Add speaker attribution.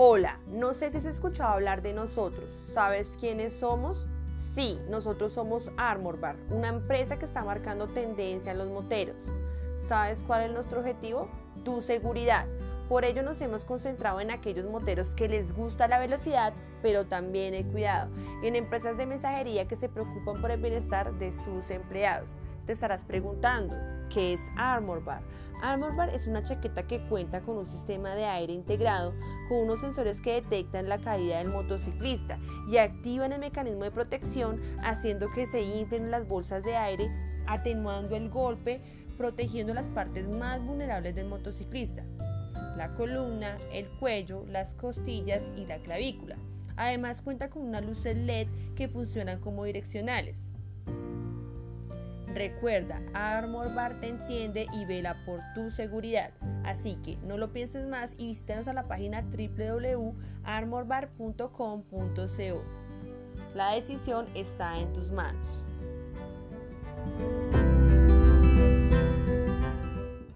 Speaker 1: Hola, no sé si has escuchado hablar de nosotros. ¿Sabes quiénes somos? Sí, nosotros somos Armor Bar, una empresa que está marcando tendencia en los moteros. ¿Sabes cuál es nuestro objetivo? Tu seguridad. Por ello nos hemos concentrado en aquellos moteros que les gusta la velocidad, pero también el cuidado, en empresas de mensajería que se preocupan por el bienestar de sus empleados. Te estarás preguntando, ¿qué es Armor Bar? Armor Bar es una chaqueta que cuenta con un sistema de aire integrado con unos sensores que detectan la caída del motociclista y activan el mecanismo de protección haciendo que se inflen las bolsas de aire, atenuando el golpe, protegiendo las partes más vulnerables del motociclista, la columna, el cuello, las costillas y la clavícula. Además cuenta con una luz LED que funcionan como direccionales. Recuerda, Armor Bar te entiende y vela por tu seguridad. Así que no lo pienses más y visítanos a la página www.armorbar.com.co. La decisión está en tus manos.